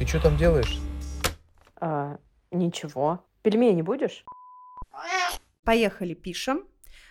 Ты что там делаешь? А, ничего. Пельмени будешь? Поехали, пишем.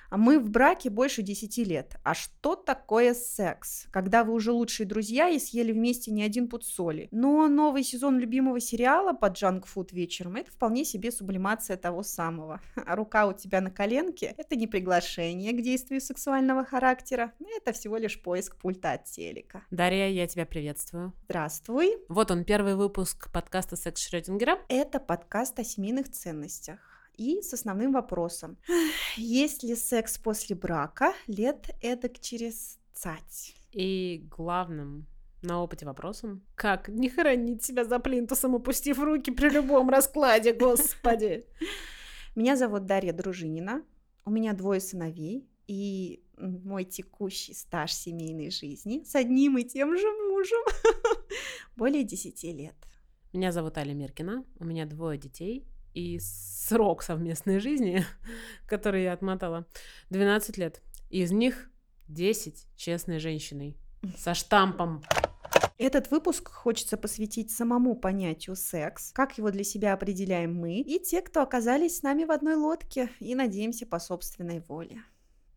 А Мы в браке больше 10 лет. А что такое секс? Когда вы уже лучшие друзья и съели вместе не один пуд соли. Но новый сезон любимого сериала под джанк фуд вечером это вполне себе сублимация того самого. А рука у тебя на коленке это не приглашение к действию сексуального характера. Это всего лишь поиск пульта от телека. Дарья, я тебя приветствую. Здравствуй. Вот он, первый выпуск подкаста «Секс Шрёдингера». Это подкаст о семейных ценностях и с основным вопросом. Есть ли секс после брака лет эдак через цать? И главным на опыте вопросом, как не хоронить себя за плинтусом, опустив руки при любом раскладе, господи. Меня зовут Дарья Дружинина, у меня двое сыновей, и мой текущий стаж семейной жизни с одним и тем же мужем более 10 лет. Меня зовут Аля Миркина, у меня двое детей, и срок совместной жизни, который я отмотала, 12 лет. Из них 10 честной женщиной со штампом. Этот выпуск хочется посвятить самому понятию секс, как его для себя определяем мы и те, кто оказались с нами в одной лодке и надеемся по собственной воле.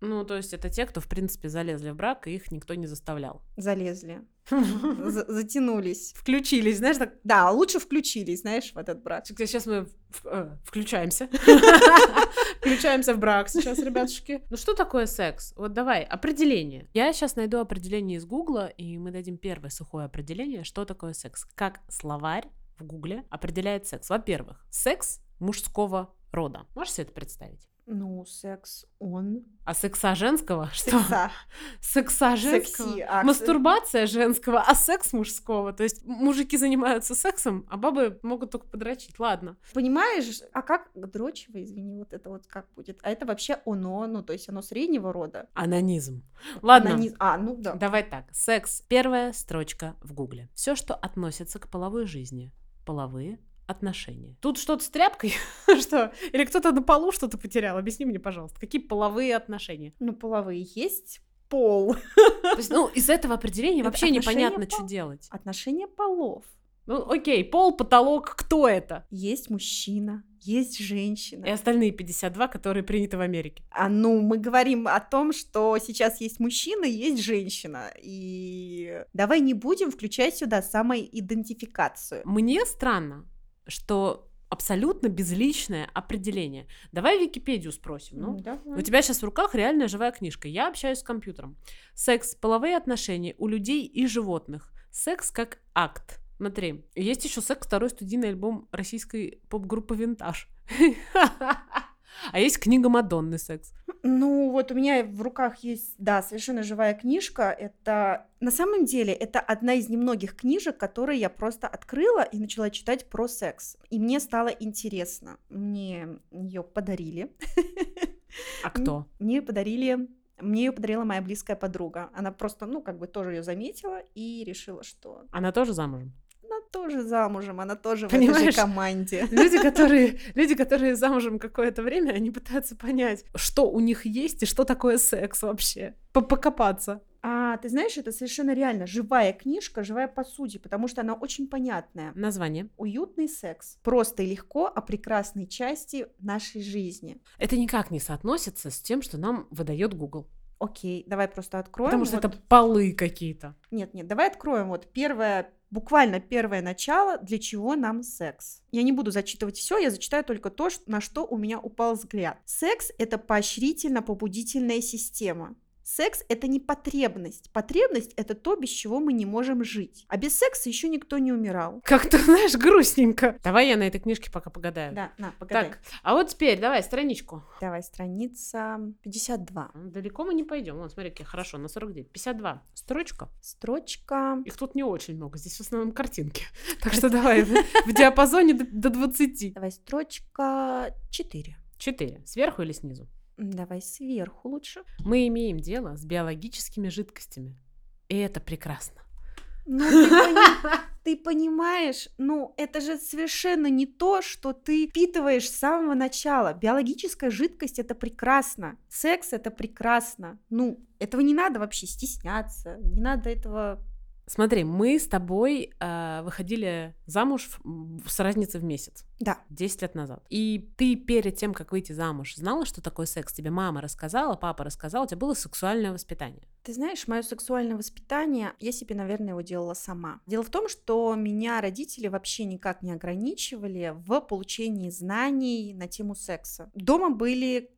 Ну, то есть это те, кто, в принципе, залезли в брак, и их никто не заставлял. Залезли. За- Затянулись. Включились, знаешь, так... Да, лучше включились, знаешь, в этот брак. Сейчас мы э, включаемся. Включаемся в брак сейчас, ребятушки. Ну что такое секс? Вот давай, определение. Я сейчас найду определение из Гугла, и мы дадим первое сухое определение, что такое секс. Как словарь в Гугле определяет секс. Во-первых, секс мужского рода. Можешь себе это представить? Ну, секс, он... А секса женского? Что? Секса. Секса женского? Секси, а, Мастурбация женского, а секс мужского. То есть мужики занимаются сексом, а бабы могут только подрочить. Ладно. Понимаешь, а как дрочево, извини, вот это вот как будет? А это вообще оно, ну, то есть оно среднего рода. Анонизм. Ладно. Анониз- А, ну да. Давай так. Секс. Первая строчка в Гугле. Все, что относится к половой жизни. Половые отношения. Тут что-то с тряпкой? что? Или кто-то на полу что-то потерял? Объясни мне, пожалуйста, какие половые отношения? Ну, половые есть пол. То есть, ну, из этого определения Это вообще непонятно, пол- что делать. Отношения полов. Ну, окей, пол, потолок, кто это? Есть мужчина, есть женщина. И остальные 52, которые приняты в Америке. А ну, мы говорим о том, что сейчас есть мужчина, есть женщина. И давай не будем включать сюда самоидентификацию. Мне странно, что абсолютно безличное определение. Давай Википедию спросим. Ну, давай. У тебя сейчас в руках реальная живая книжка. Я общаюсь с компьютером. Секс, половые отношения у людей и животных. Секс как акт. Смотри, есть еще секс, второй студийный альбом российской поп-группы Винтаж. А есть книга Мадонны секс. Ну, вот у меня в руках есть, да, совершенно живая книжка. Это на самом деле это одна из немногих книжек, которые я просто открыла и начала читать про секс. И мне стало интересно. Мне ее подарили. А кто? Мне ее подарили. Мне ее подарила моя близкая подруга. Она просто, ну, как бы тоже ее заметила и решила, что Она тоже замужем? Тоже замужем, она тоже в этой Понимаешь? же команде. Люди, которые, люди, которые замужем какое-то время, они пытаются понять, что у них есть и что такое секс вообще. По- Покопаться. А ты знаешь, это совершенно реально живая книжка, живая по сути, потому что она очень понятная. Название. Уютный секс. Просто и легко о прекрасной части нашей жизни. Это никак не соотносится с тем, что нам выдает Google. Окей, давай просто откроем. Потому что вот- это полы какие-то. Нет, нет, давай откроем вот первое, буквально первое начало, для чего нам секс. Я не буду зачитывать все, я зачитаю только то, на что у меня упал взгляд. Секс — это поощрительно-побудительная система. Секс — это не потребность. Потребность — это то, без чего мы не можем жить. А без секса еще никто не умирал. Как-то, знаешь, грустненько. Давай я на этой книжке пока погадаю. Да, на, погоди. Так, а вот теперь давай страничку. Давай, страница 52. Далеко мы не пойдем. Вон, смотри, какие хорошо, на 49. 52. Строчка. Строчка... Их тут не очень много, здесь в основном картинки. Так что давай в диапазоне до- до 20. Давай, строчка 4. 4. Сверху или снизу? Давай сверху лучше. Мы имеем дело с биологическими жидкостями. И это прекрасно. Ну, ты, пони- ты понимаешь, ну, это же совершенно не то, что ты впитываешь с самого начала. Биологическая жидкость — это прекрасно. Секс — это прекрасно. Ну, этого не надо вообще стесняться. Не надо этого Смотри, мы с тобой э, выходили замуж в- с разницей в месяц. Да. 10 лет назад. И ты перед тем, как выйти замуж, знала, что такое секс? Тебе мама рассказала, папа рассказал, у тебя было сексуальное воспитание. Ты знаешь, мое сексуальное воспитание, я себе, наверное, его делала сама. Дело в том, что меня родители вообще никак не ограничивали в получении знаний на тему секса. Дома были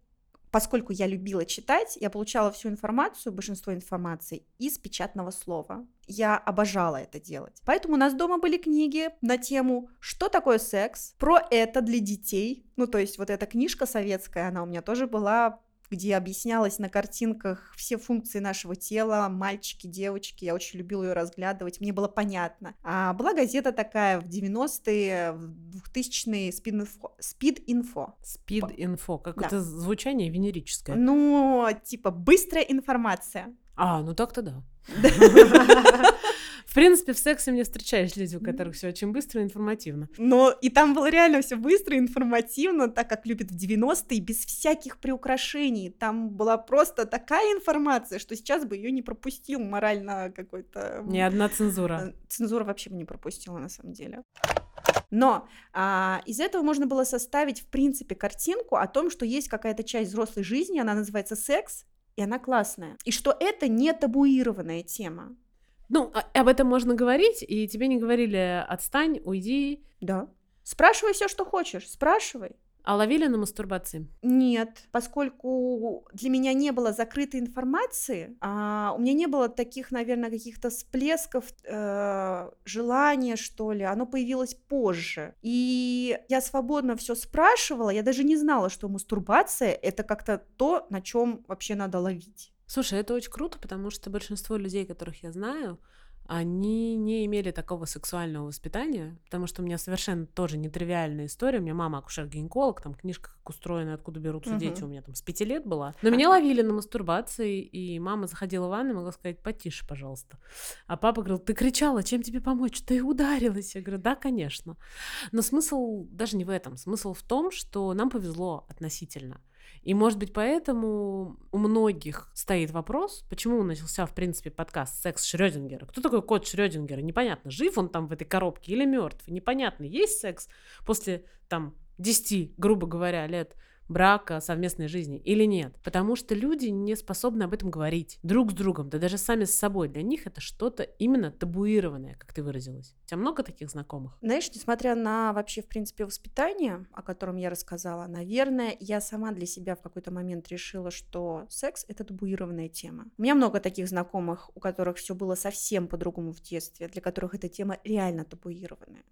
Поскольку я любила читать, я получала всю информацию, большинство информации из печатного слова. Я обожала это делать. Поэтому у нас дома были книги на тему, что такое секс, про это для детей. Ну, то есть вот эта книжка советская, она у меня тоже была где объяснялось на картинках все функции нашего тела, мальчики, девочки. Я очень любила ее разглядывать, мне было понятно. А была газета такая в 90-е, в 2000-е, Speed-Info. Speed-Info. Speed-Info, как Да. это звучание венерическое. Ну, типа, быстрая информация. А, ну так-то да. В принципе, в сексе мне встречались люди, у которых все очень быстро и информативно. Но и там было реально все быстро, информативно, так как любят в 90-е, без всяких приукрашений. Там была просто такая информация, что сейчас бы ее не пропустил морально какой-то... Ни одна цензура. Э, Цензура вообще бы не пропустила, на самом деле. Но а, из этого можно было составить, в принципе, картинку о том, что есть какая-то часть взрослой жизни, она называется секс, и она классная. И что это не табуированная тема. Ну, а- об этом можно говорить, и тебе не говорили «отстань, уйди», Да. Спрашивай все, что хочешь, спрашивай. а ловили на мастурбации. Нет, поскольку для меня не было закрытой информации, а, у меня не было таких, наверное, каких-то всплесков э, желания, что ли. Оно появилось позже. И я свободно все спрашивала. Я даже не знала, что мастурбация это как-то то, на чем вообще надо ловить. Слушай, это очень круто, потому что большинство людей, которых я знаю, они не имели такого сексуального воспитания, потому что у меня совершенно тоже нетривиальная история. У меня мама акушер-гинеколог, там книжка «Как устроены, откуда берутся Мгм. дети» у меня там с пяти лет была. Но меня ловили на мастурбации, и мама заходила в ванну и могла сказать «потише, пожалуйста». А папа говорил «ты кричала, чем тебе помочь? Ты ударилась». Я говорю «да, конечно». Но смысл даже не в этом. Смысл в том, что нам повезло относительно. И, может быть, поэтому у многих стоит вопрос, почему начался, в принципе, подкаст «Секс Шрёдингера». Кто такой кот Шрёдингера? Непонятно, жив он там в этой коробке или мертв. Непонятно, есть секс после, там, 10, грубо говоря, лет брака, совместной жизни или нет. Потому что люди не способны об этом говорить друг с другом, да даже сами с собой. Для них это что-то именно табуированное, как ты выразилась. У тебя много таких знакомых? Знаешь, несмотря на вообще, в принципе, воспитание, о котором я рассказала, наверное, я сама для себя в какой-то момент решила, что секс — это табуированная тема. У меня много таких знакомых, у которых все было совсем по-другому в детстве, для которых эта тема реально табуированная.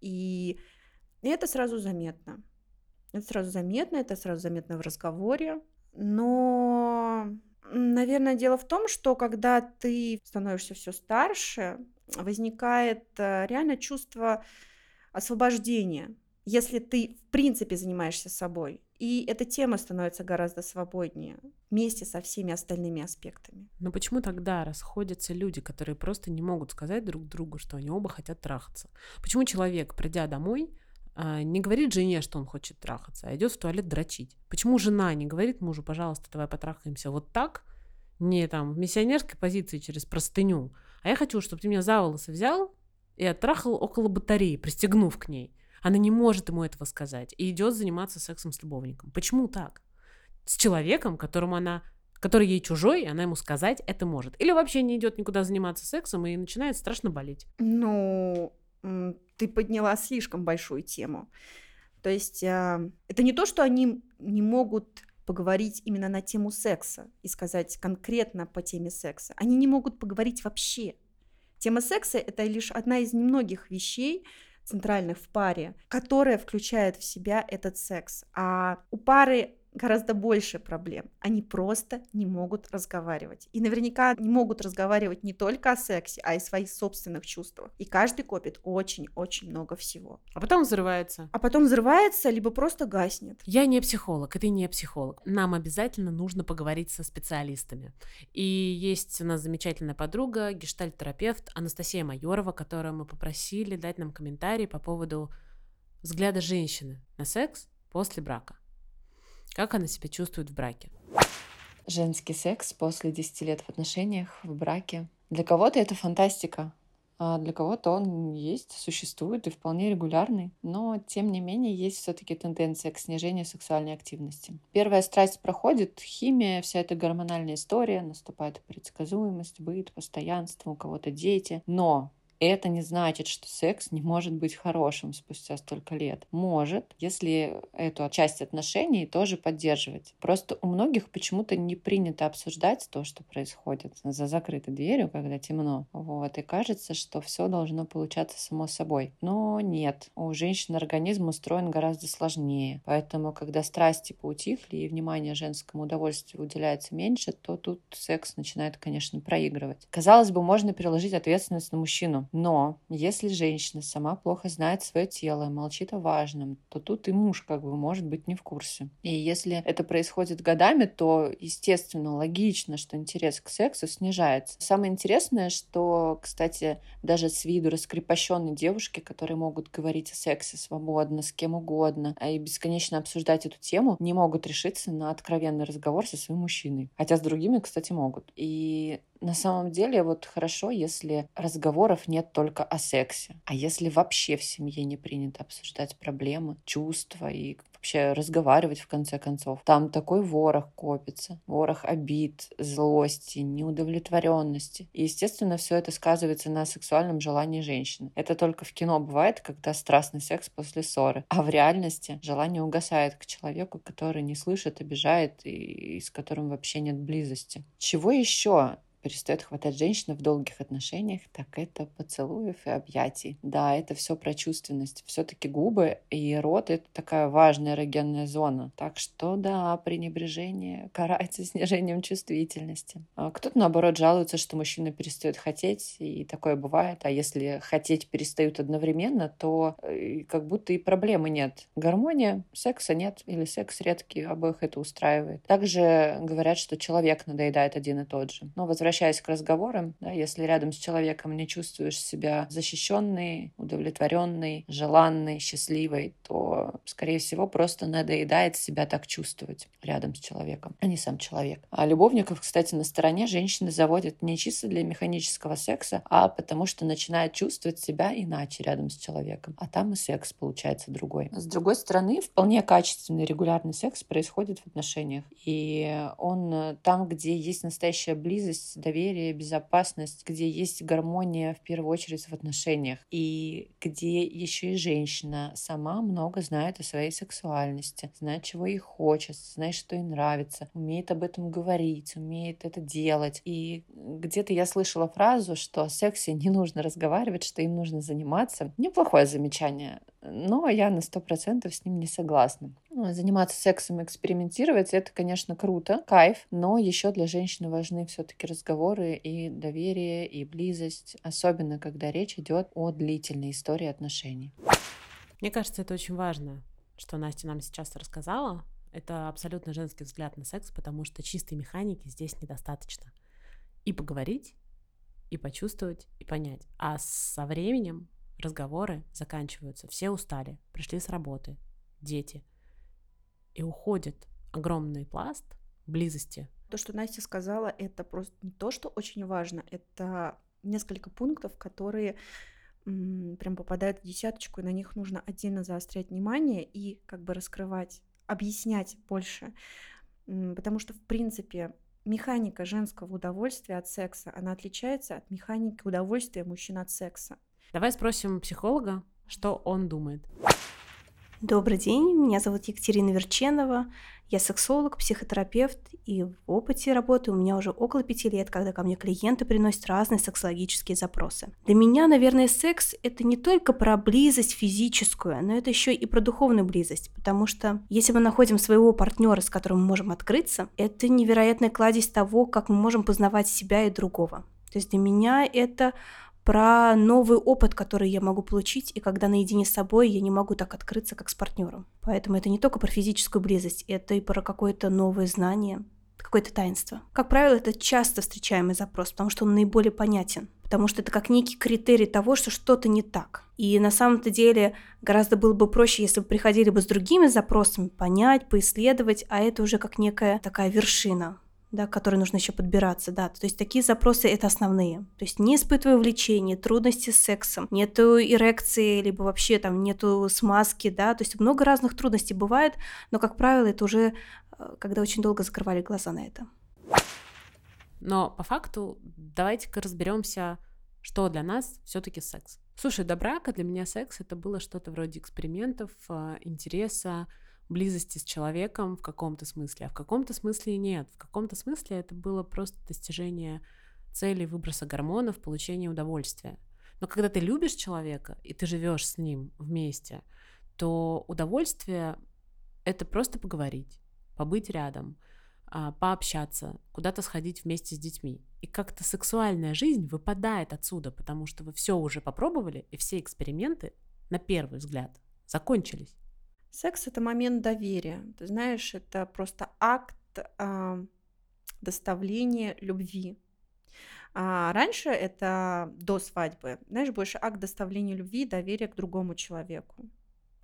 И это сразу заметно. Это сразу заметно, это сразу заметно в разговоре. Но, наверное, дело в том, что когда ты становишься все старше, возникает э, реально чувство освобождения, если ты в принципе занимаешься собой. И эта тема становится гораздо свободнее вместе со всеми остальными аспектами. Но почему тогда расходятся люди, которые просто не могут сказать друг другу, что они оба хотят трахаться? Почему человек, придя домой, не говорит жене, что он хочет трахаться, а идет в туалет дрочить? Почему жена не говорит мужу, пожалуйста, давай потрахаемся вот так, не там в миссионерской позиции через простыню, а я хочу, чтобы ты меня за волосы взял и оттрахал около батареи, пристегнув к ней. Она не может ему этого сказать и идет заниматься сексом с любовником. Почему так? С человеком, которому она который ей чужой, и она ему сказать это может. Или вообще не идет никуда заниматься сексом и начинает страшно болеть. Ну, ты подняла слишком большую тему. То есть а, это не то, что они не могут поговорить именно на тему секса и сказать конкретно по теме секса. Они не могут поговорить вообще. Тема секса — это лишь одна из немногих вещей, центральных в паре, которая включает в себя этот секс. А у пары гораздо больше проблем. Они просто не могут разговаривать. И наверняка не могут разговаривать не только о сексе, а и о своих собственных чувствах. И каждый копит очень-очень много всего. А потом взрывается. А потом взрывается, либо просто гаснет. Я не психолог, и ты не психолог. Нам обязательно нужно поговорить со специалистами. И есть у нас замечательная подруга, гештальт-терапевт Анастасия Майорова, которую мы попросили дать нам комментарий по поводу взгляда женщины на секс после брака. Как она себя чувствует в браке? Женский секс после 10 лет в отношениях, в браке. Для кого-то это фантастика, а для кого-то он есть, существует и вполне регулярный. Но, тем не менее, есть все-таки тенденция к снижению сексуальной активности. Первая страсть проходит, химия, вся эта гормональная история, наступает предсказуемость, быт, постоянство, у кого-то дети. Но это не значит, что секс не может быть хорошим спустя столько лет. Может, если эту часть отношений тоже поддерживать. Просто у многих почему-то не принято обсуждать то, что происходит за закрытой дверью, когда темно. Вот. И кажется, что все должно получаться само собой. Но нет. У женщин организм устроен гораздо сложнее. Поэтому, когда страсти поутихли и внимание женскому удовольствию уделяется меньше, то тут секс начинает, конечно, проигрывать. Казалось бы, можно переложить ответственность на мужчину. Но если женщина сама плохо знает свое тело, молчит о важном, то тут и муж как бы может быть не в курсе. И если это происходит годами, то, естественно, логично, что интерес к сексу снижается. Самое интересное, что, кстати, даже с виду раскрепощенной девушки, которые могут говорить о сексе свободно, с кем угодно, а и бесконечно обсуждать эту тему, не могут решиться на откровенный разговор со своим мужчиной. Хотя с другими, кстати, могут. И на самом деле вот хорошо, если разговоров нет только о сексе. А если вообще в семье не принято обсуждать проблемы, чувства и вообще разговаривать в конце концов. Там такой ворох копится. Ворох обид, злости, неудовлетворенности. И, естественно, все это сказывается на сексуальном желании женщины. Это только в кино бывает, когда страстный секс после ссоры. А в реальности желание угасает к человеку, который не слышит, обижает и, и с которым вообще нет близости. Чего еще перестает хватать женщины в долгих отношениях, так это поцелуев и объятий. Да, это все про чувственность. Все-таки губы и рот — это такая важная эрогенная зона. Так что да, пренебрежение карается снижением чувствительности. А кто-то, наоборот, жалуется, что мужчина перестает хотеть, и такое бывает. А если хотеть перестают одновременно, то э, как будто и проблемы нет. Гармония, секса нет, или секс редкий, обоих это устраивает. Также говорят, что человек надоедает один и тот же. Но возвращаясь возвращаясь к разговорам, да, если рядом с человеком не чувствуешь себя защищенной, удовлетворенной, желанной, счастливой, то, скорее всего, просто надоедает себя так чувствовать рядом с человеком, а не сам человек. А любовников, кстати, на стороне женщины заводят не чисто для механического секса, а потому что начинает чувствовать себя иначе рядом с человеком. А там и секс получается другой. С другой стороны, вполне качественный регулярный секс происходит в отношениях. И он там, где есть настоящая близость, доверие, безопасность, где есть гармония в первую очередь в отношениях, и где еще и женщина сама много знает о своей сексуальности, знает, чего ей хочется, знает, что ей нравится, умеет об этом говорить, умеет это делать. И где-то я слышала фразу, что о сексе не нужно разговаривать, что им нужно заниматься. Неплохое замечание но я на сто процентов с ним не согласна. Ну, заниматься сексом, экспериментировать, это, конечно, круто, кайф, но еще для женщины важны все-таки разговоры и доверие, и близость, особенно когда речь идет о длительной истории отношений. Мне кажется, это очень важно, что Настя нам сейчас рассказала. Это абсолютно женский взгляд на секс, потому что чистой механики здесь недостаточно. И поговорить, и почувствовать, и понять. А со временем разговоры заканчиваются, все устали, пришли с работы, дети. И уходит огромный пласт близости. То, что Настя сказала, это просто не то, что очень важно, это несколько пунктов, которые прям попадают в десяточку, и на них нужно отдельно заострять внимание и как бы раскрывать, объяснять больше. Потому что, в принципе, механика женского удовольствия от секса, она отличается от механики удовольствия мужчин от секса. Давай спросим психолога, что он думает. Добрый день, меня зовут Екатерина Верченова, я сексолог, психотерапевт, и в опыте работы у меня уже около пяти лет, когда ко мне клиенты приносят разные сексологические запросы. Для меня, наверное, секс — это не только про близость физическую, но это еще и про духовную близость, потому что если мы находим своего партнера, с которым мы можем открыться, это невероятная кладезь того, как мы можем познавать себя и другого. То есть для меня это про новый опыт, который я могу получить, и когда наедине с собой я не могу так открыться, как с партнером. Поэтому это не только про физическую близость, это и про какое-то новое знание, какое-то таинство. Как правило, это часто встречаемый запрос, потому что он наиболее понятен, потому что это как некий критерий того, что что-то не так. И на самом-то деле гораздо было бы проще, если бы приходили бы с другими запросами, понять, поисследовать, а это уже как некая такая вершина, да, к которой нужно еще подбираться, да. То есть такие запросы это основные. То есть не испытываю влечения, трудности с сексом, нету эрекции, либо вообще там нету смазки, да. То есть много разных трудностей бывает, но, как правило, это уже э, когда очень долго закрывали глаза на это. Но по факту давайте-ка разберемся, что для нас все-таки секс. Слушай, до брака для меня секс это было что-то вроде экспериментов, а, интереса, близости с человеком в каком-то смысле, а в каком-то смысле нет. В каком-то смысле это было просто достижение цели выброса гормонов, получения удовольствия. Но когда ты любишь человека и ты живешь с ним вместе, то удовольствие это просто поговорить, побыть рядом, а, пообщаться, куда-то сходить вместе с детьми. И как-то сексуальная жизнь выпадает отсюда, потому что вы все уже попробовали, и все эксперименты, на первый взгляд, закончились. Секс это момент доверия. Ты знаешь, это просто акт э, доставления любви. А раньше это до свадьбы, знаешь, больше акт доставления любви и доверия к другому человеку.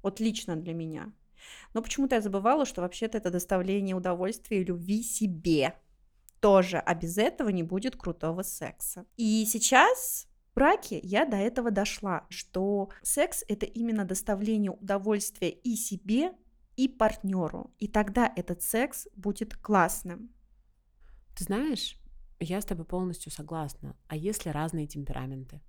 Вот лично для меня. Но почему-то я забывала, что вообще-то это доставление удовольствия и любви себе тоже, а без этого не будет крутого секса. И сейчас браке я до этого дошла, что секс это именно доставление удовольствия и себе, и партнеру. И тогда этот секс будет классным. Ты знаешь, я с тобой полностью согласна. А если разные темпераменты?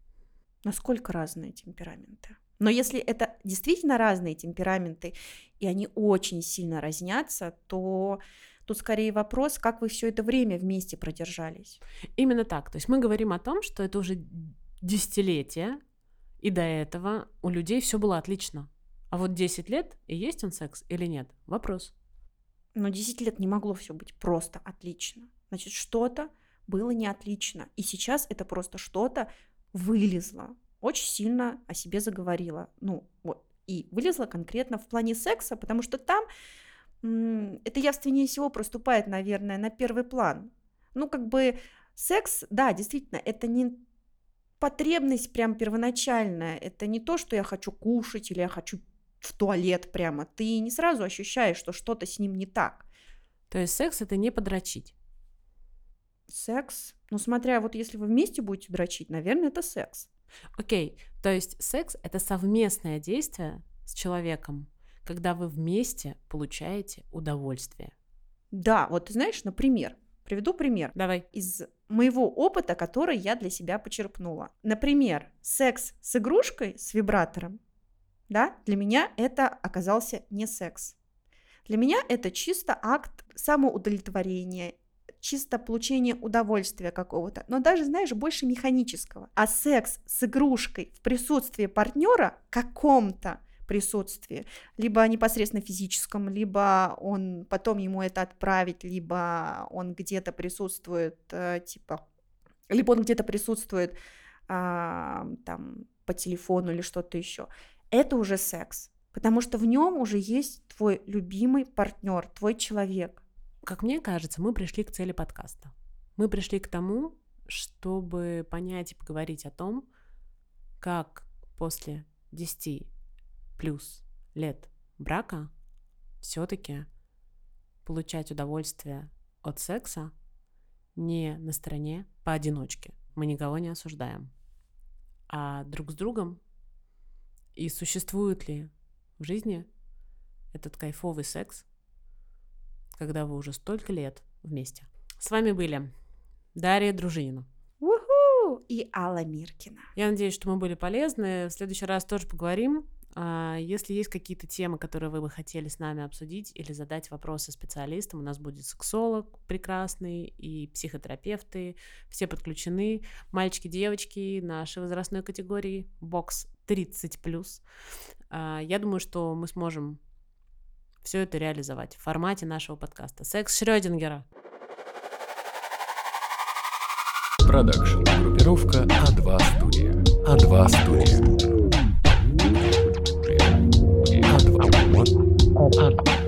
Насколько разные темпераменты? Но если это действительно разные темпераменты, и они очень сильно разнятся, то тут скорее вопрос, как вы все это время вместе продержались. Именно так. То есть мы говорим о том, что это уже десятилетия, и до этого у людей все было отлично. А вот 10 лет, и есть он секс или нет? Вопрос. Но 10 лет не могло все быть просто отлично. Значит, что-то было не отлично. И сейчас это просто что-то вылезло очень сильно о себе заговорила. Ну, вот. И вылезла конкретно в плане секса, потому что там это явственнее всего проступает, наверное, на первый план. Ну, как бы секс, да, действительно, это не потребность прям первоначальная, это не то, что я хочу кушать или я хочу в туалет прямо. Ты не сразу ощущаешь, что что-то с ним не так. То есть секс это не подрочить? Секс? Ну, смотря вот если вы вместе будете дрочить, наверное, это секс. Окей, то есть секс — это совместное действие с человеком, когда вы вместе получаете удовольствие. Да, вот ты знаешь, например, приведу пример. Давай. Из моего опыта, который я для себя почерпнула. Например, секс с игрушкой, с вибратором, да, для меня это оказался не секс. Для меня это чисто акт самоудовлетворения чисто получение удовольствия какого-то, но даже, знаешь, больше механического. А секс с игрушкой в присутствии партнера каком-то присутствии, либо непосредственно физическом, либо он потом ему это отправить, либо он где-то присутствует, э, типа, либо он где-то присутствует э, там по телефону или что-то еще. Это уже секс, потому что в нем уже есть твой любимый партнер, твой человек. Как мне кажется, мы пришли к цели подкаста. Мы пришли к тому, чтобы понять и поговорить о том, как после 10 плюс лет брака все-таки получать удовольствие от секса не на стороне поодиночке. Мы никого не осуждаем. А друг с другом. И существует ли в жизни этот кайфовый секс, когда вы уже столько лет вместе. С вами были Дарья Дружинина. Уху! И Алла Миркина. Я надеюсь, что мы были полезны. В следующий раз тоже поговорим. А, если есть какие-то темы, которые вы бы хотели с нами обсудить или задать вопросы специалистам, у нас будет сексолог прекрасный и психотерапевты, все подключены, мальчики, девочки нашей возрастной категории, бокс 30+. А, я думаю, что мы сможем все это реализовать в формате нашего подкаста. Секс Шрёдингера. Продакшн. Группировка А2 студия. А2 студия. А2. А2.